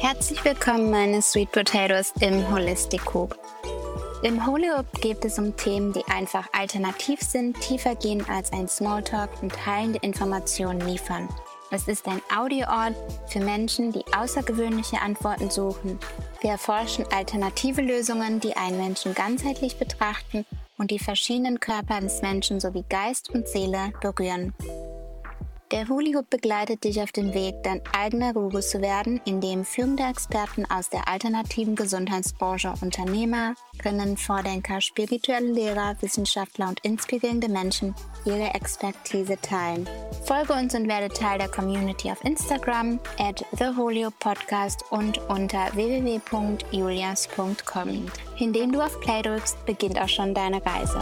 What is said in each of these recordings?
Herzlich willkommen, meine Sweet Potatoes im Holistic Coop. Im Holy Hoop geht es um Themen, die einfach alternativ sind, tiefer gehen als ein Smalltalk und heilende Informationen liefern. Es ist ein Audioort für Menschen, die außergewöhnliche Antworten suchen. Wir erforschen alternative Lösungen, die einen Menschen ganzheitlich betrachten und die verschiedenen Körper des Menschen sowie Geist und Seele berühren. Der Huli Hoop begleitet dich auf dem Weg, dein eigener Guru zu werden, indem führende Experten aus der alternativen Gesundheitsbranche, Unternehmer, Unternehmerinnen, Vordenker, spirituelle Lehrer, Wissenschaftler und inspirierende Menschen ihre Expertise teilen. Folge uns und werde Teil der Community auf Instagram at Podcast und unter www.julias.com. Indem du auf Play drückst, beginnt auch schon deine Reise.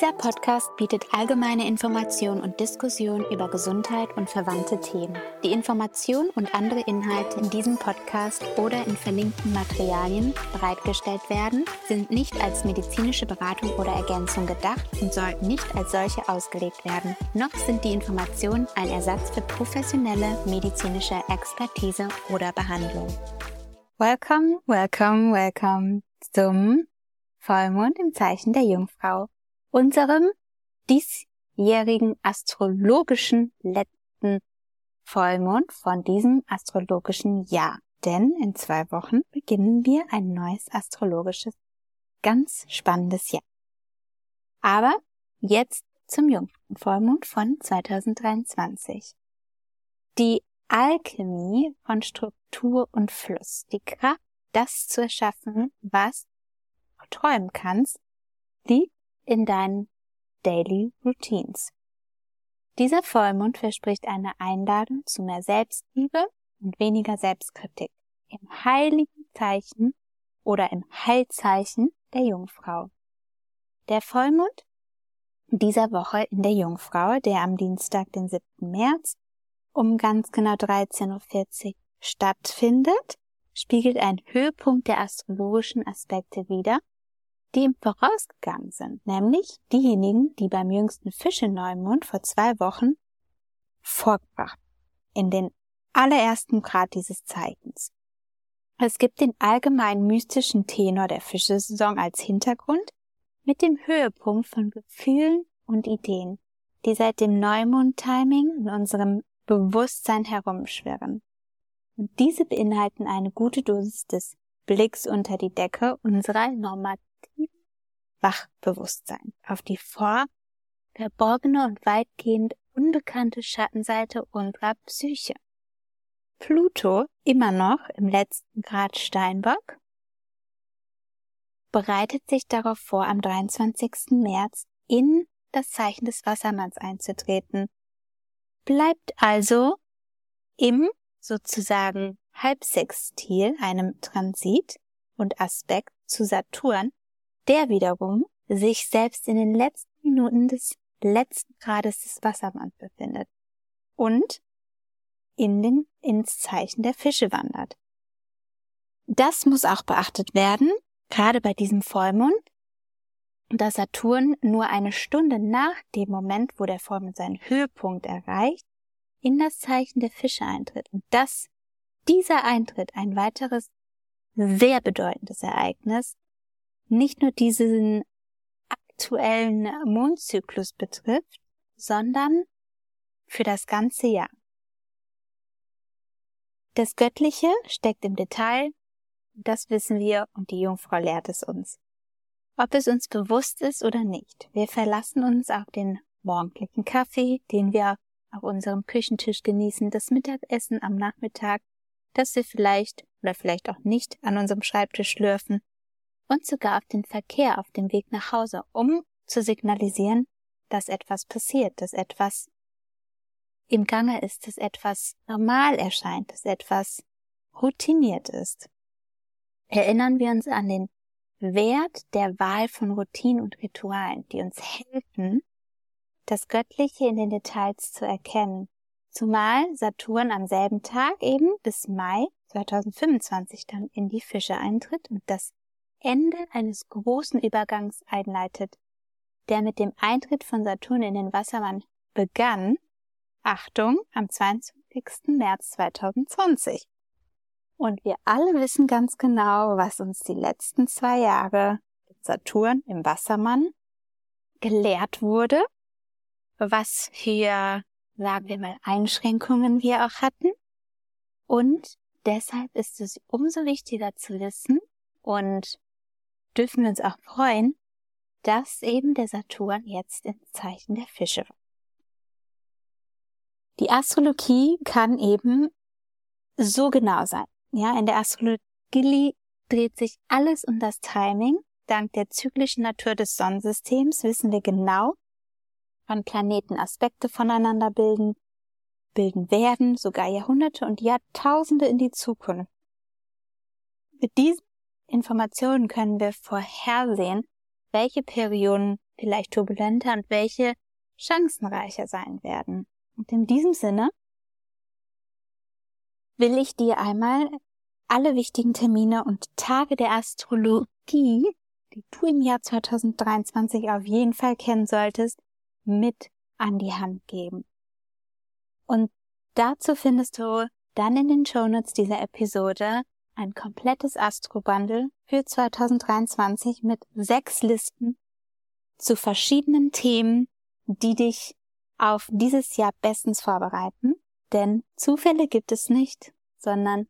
Dieser Podcast bietet allgemeine Informationen und Diskussionen über Gesundheit und verwandte Themen. Die Informationen und andere Inhalte in diesem Podcast oder in verlinkten Materialien bereitgestellt werden, sind nicht als medizinische Beratung oder Ergänzung gedacht und sollten nicht als solche ausgelegt werden. Noch sind die Informationen ein Ersatz für professionelle medizinische Expertise oder Behandlung. Welcome, welcome, welcome zum Vollmond im Zeichen der Jungfrau unserem diesjährigen astrologischen letzten Vollmond von diesem astrologischen Jahr. Denn in zwei Wochen beginnen wir ein neues astrologisches, ganz spannendes Jahr. Aber jetzt zum jüngsten Vollmond von 2023. Die Alchemie von Struktur und Fluss, die Kraft, das zu erschaffen, was du träumen kannst, liegt in deinen Daily Routines. Dieser Vollmond verspricht eine Einladung zu mehr Selbstliebe und weniger Selbstkritik im heiligen Zeichen oder im Heilzeichen der Jungfrau. Der Vollmond dieser Woche in der Jungfrau, der am Dienstag, den 7. März um ganz genau 13.40 Uhr stattfindet, spiegelt einen Höhepunkt der astrologischen Aspekte wider, die ihm vorausgegangen sind, nämlich diejenigen, die beim jüngsten Fische-Neumond vor zwei Wochen vorgebracht, in den allerersten Grad dieses Zeichens. Es gibt den allgemein mystischen Tenor der Fischesaison als Hintergrund mit dem Höhepunkt von Gefühlen und Ideen, die seit dem Neumond-Timing in unserem Bewusstsein herumschwirren. Und diese beinhalten eine gute Dosis des Blicks unter die Decke unserer normativen Wachbewusstsein auf die vor verborgene und weitgehend unbekannte Schattenseite unserer Psyche. Pluto, immer noch im letzten Grad Steinbock, bereitet sich darauf vor, am 23. März in das Zeichen des Wassermanns einzutreten, bleibt also im sozusagen Halbsextil, einem Transit und Aspekt zu Saturn, der wiederum sich selbst in den letzten Minuten des letzten Grades des Wassermanns befindet und in den, ins Zeichen der Fische wandert. Das muss auch beachtet werden, gerade bei diesem Vollmond, da Saturn nur eine Stunde nach dem Moment, wo der Vollmond seinen Höhepunkt erreicht, in das Zeichen der Fische eintritt. Und dass dieser Eintritt ein weiteres sehr bedeutendes Ereignis nicht nur diesen aktuellen Mondzyklus betrifft, sondern für das ganze Jahr. Das Göttliche steckt im Detail, das wissen wir und die Jungfrau lehrt es uns. Ob es uns bewusst ist oder nicht, wir verlassen uns auf den morgendlichen Kaffee, den wir auf unserem Küchentisch genießen, das Mittagessen am Nachmittag, das wir vielleicht oder vielleicht auch nicht an unserem Schreibtisch schlürfen und sogar auf den Verkehr auf dem Weg nach Hause, um zu signalisieren, dass etwas passiert, dass etwas im Gange ist, dass etwas normal erscheint, dass etwas routiniert ist. Erinnern wir uns an den Wert der Wahl von Routinen und Ritualen, die uns helfen, das Göttliche in den Details zu erkennen. Zumal Saturn am selben Tag eben bis Mai 2025 dann in die Fische eintritt und das Ende eines großen Übergangs einleitet, der mit dem Eintritt von Saturn in den Wassermann begann, Achtung, am 22. März 2020. Und wir alle wissen ganz genau, was uns die letzten zwei Jahre mit Saturn im Wassermann gelehrt wurde, was für, sagen wir mal, Einschränkungen wir auch hatten. Und deshalb ist es umso wichtiger zu wissen und dürfen wir uns auch freuen, dass eben der Saturn jetzt im Zeichen der Fische war. Die Astrologie kann eben so genau sein. Ja, in der Astrologie dreht sich alles um das Timing. Dank der zyklischen Natur des Sonnensystems wissen wir genau, wann Planeten Aspekte voneinander bilden, bilden werden, sogar Jahrhunderte und Jahrtausende in die Zukunft. Mit diesen Informationen können wir vorhersehen, welche Perioden vielleicht turbulenter und welche chancenreicher sein werden. Und in diesem Sinne will ich dir einmal alle wichtigen Termine und Tage der Astrologie, die du im Jahr 2023 auf jeden Fall kennen solltest, mit an die Hand geben. Und dazu findest du dann in den Shownotes dieser Episode ein komplettes Astro-Bundle für 2023 mit sechs Listen zu verschiedenen Themen, die dich auf dieses Jahr bestens vorbereiten denn Zufälle gibt es nicht, sondern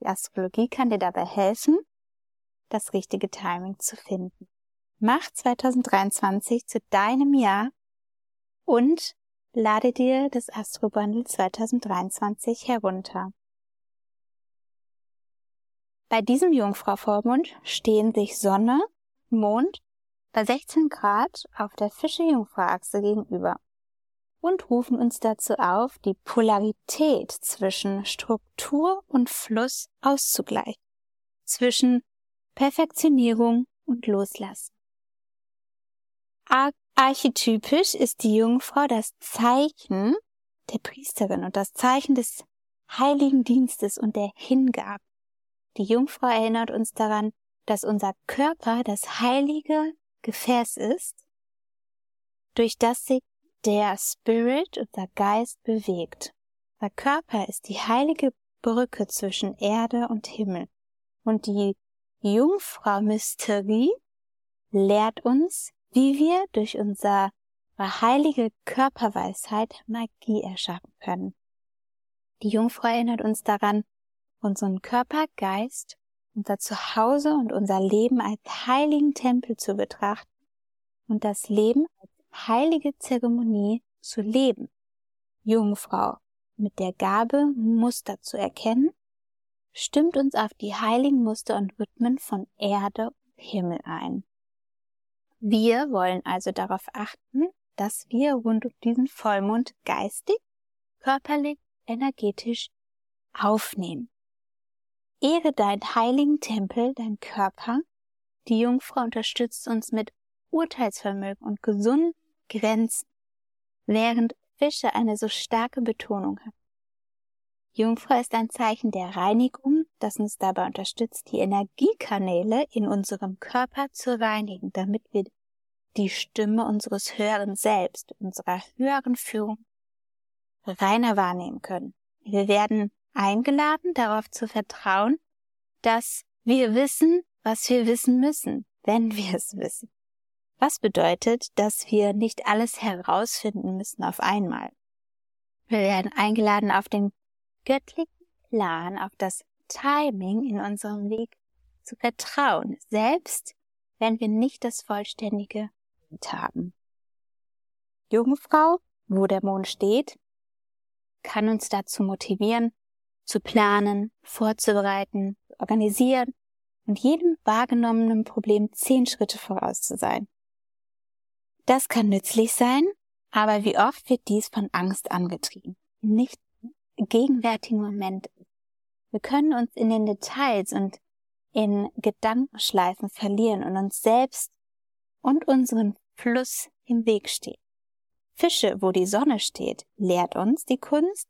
die Astrologie kann dir dabei helfen, das richtige Timing zu finden. Mach 2023 zu deinem Jahr und lade dir das Astro Bundle 2023 herunter. Bei diesem Jungfrau-Vormond stehen sich Sonne, Mond bei 16 Grad auf der Fische-Jungfrau-Achse gegenüber und rufen uns dazu auf, die Polarität zwischen Struktur und Fluss auszugleichen, zwischen Perfektionierung und Loslassen. Ar archetypisch ist die Jungfrau das Zeichen der Priesterin und das Zeichen des heiligen Dienstes und der Hingabe. Die Jungfrau erinnert uns daran, dass unser Körper das heilige Gefäß ist, durch das sich der Spirit, unser Geist bewegt. Der Körper ist die heilige Brücke zwischen Erde und Himmel. Und die Jungfrau-Mysterie lehrt uns, wie wir durch unsere heilige Körperweisheit Magie erschaffen können. Die Jungfrau erinnert uns daran, unseren Körper, Geist, unser Zuhause und unser Leben als heiligen Tempel zu betrachten und das Leben als heilige Zeremonie zu leben. Jungfrau mit der Gabe, Muster zu erkennen, stimmt uns auf die heiligen Muster und Rhythmen von Erde und Himmel ein. Wir wollen also darauf achten, dass wir rund um diesen Vollmond geistig, körperlich, energetisch aufnehmen. Ehre deinen heiligen Tempel, dein Körper. Die Jungfrau unterstützt uns mit Urteilsvermögen und gesunden Grenzen, während Fische eine so starke Betonung haben. Jungfrau ist ein Zeichen der Reinigung, das uns dabei unterstützt, die Energiekanäle in unserem Körper zu reinigen, damit wir die Stimme unseres höheren Selbst, unserer höheren Führung reiner wahrnehmen können. Wir werden eingeladen, darauf zu vertrauen, dass wir wissen, was wir wissen müssen, wenn wir es wissen. Was bedeutet, dass wir nicht alles herausfinden müssen auf einmal. Wir werden eingeladen, auf den göttlichen Plan, auf das Timing in unserem Weg zu vertrauen, selbst wenn wir nicht das vollständige Bild haben. Jungfrau, wo der Mond steht, kann uns dazu motivieren, zu planen, vorzubereiten, organisieren und jedem wahrgenommenen Problem zehn Schritte voraus zu sein. Das kann nützlich sein, aber wie oft wird dies von Angst angetrieben? Nicht im gegenwärtigen Moment. Wir können uns in den Details und in Gedankenschleifen verlieren und uns selbst und unseren Fluss im Weg stehen. Fische, wo die Sonne steht, lehrt uns die Kunst,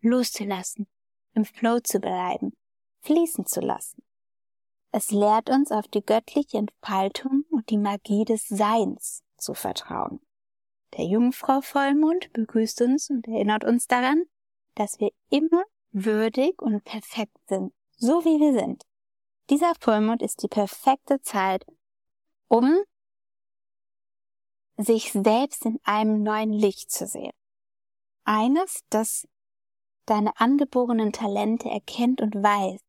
loszulassen, im Flow zu bleiben, fließen zu lassen. Es lehrt uns auf die göttliche Entfaltung und die Magie des Seins zu vertrauen. Der Jungfrau Vollmond begrüßt uns und erinnert uns daran, dass wir immer würdig und perfekt sind, so wie wir sind. Dieser Vollmond ist die perfekte Zeit, um sich selbst in einem neuen Licht zu sehen. Eines, das deine angeborenen Talente erkennt und weiß,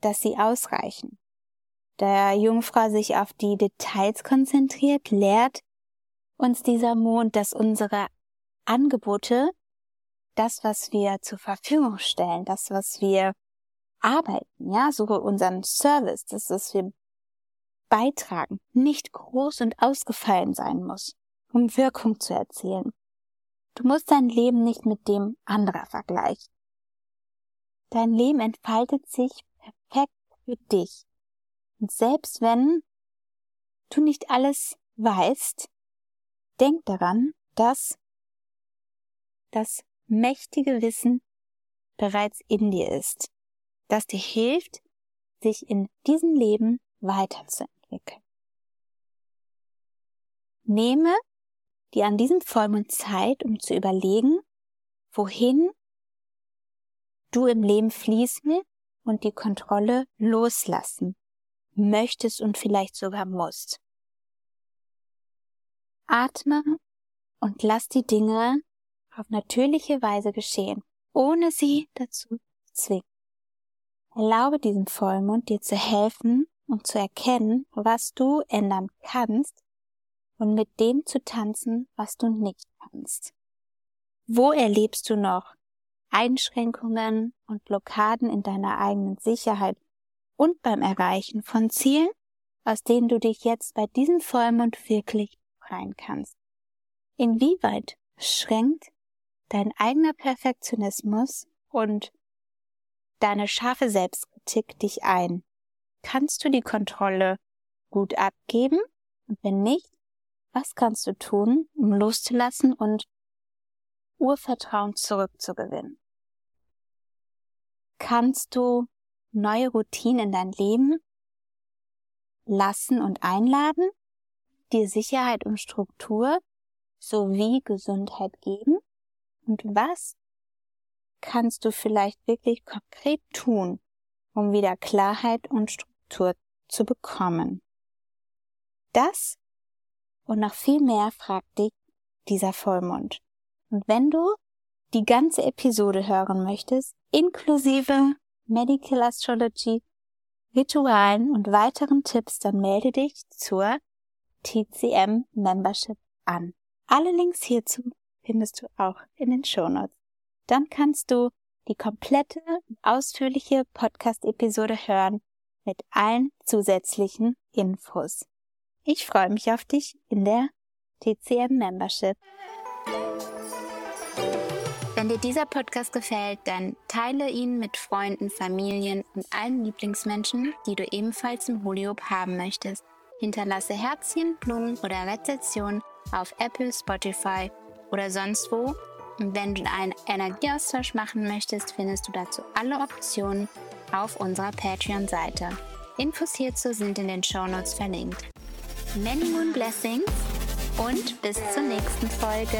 dass sie ausreichen. Der Jungfrau sich auf die Details konzentriert, lehrt uns dieser Mond, dass unsere Angebote, das, was wir zur Verfügung stellen, das, was wir arbeiten, ja, so unseren Service, das, was wir beitragen, nicht groß und ausgefallen sein muss, um Wirkung zu erzielen. Du musst dein Leben nicht mit dem anderer vergleichen. Dein Leben entfaltet sich perfekt für dich. Und selbst wenn du nicht alles weißt, denk daran, dass das mächtige Wissen bereits in dir ist, das dir hilft, sich in diesem Leben weiterzuentwickeln. Nehme dir an diesem Vollmond Zeit, um zu überlegen, wohin du im Leben fließen und die Kontrolle loslassen möchtest und vielleicht sogar musst. Atme und lass die Dinge auf natürliche Weise geschehen, ohne sie dazu zu zwingen. Erlaube diesem Vollmond dir zu helfen und zu erkennen, was du ändern kannst und mit dem zu tanzen, was du nicht kannst. Wo erlebst du noch Einschränkungen und Blockaden in deiner eigenen Sicherheit und beim Erreichen von Zielen, aus denen du dich jetzt bei diesem Vollmond wirklich befreien kannst. Inwieweit schränkt dein eigener Perfektionismus und deine scharfe Selbstkritik dich ein? Kannst du die Kontrolle gut abgeben? Und wenn nicht, was kannst du tun, um loszulassen und Urvertrauen zurückzugewinnen? kannst du neue Routinen in dein Leben lassen und einladen, dir Sicherheit und Struktur sowie Gesundheit geben? Und was kannst du vielleicht wirklich konkret tun, um wieder Klarheit und Struktur zu bekommen? Das und noch viel mehr fragt dich dieser Vollmond. Und wenn du die ganze Episode hören möchtest, inklusive Medical Astrology, Ritualen und weiteren Tipps, dann melde dich zur TCM Membership an. Alle Links hierzu findest du auch in den Shownotes. Dann kannst du die komplette ausführliche Podcast-Episode hören mit allen zusätzlichen Infos. Ich freue mich auf dich in der TCM Membership. Wenn dir dieser Podcast gefällt, dann teile ihn mit Freunden, Familien und allen Lieblingsmenschen, die du ebenfalls im Holiop haben möchtest. Hinterlasse Herzchen, Blumen oder Rezensionen auf Apple, Spotify oder sonst wo. Und wenn du einen Energieaustausch machen möchtest, findest du dazu alle Optionen auf unserer Patreon-Seite. Infos hierzu sind in den Shownotes verlinkt. Many Moon Blessings und bis zur nächsten Folge.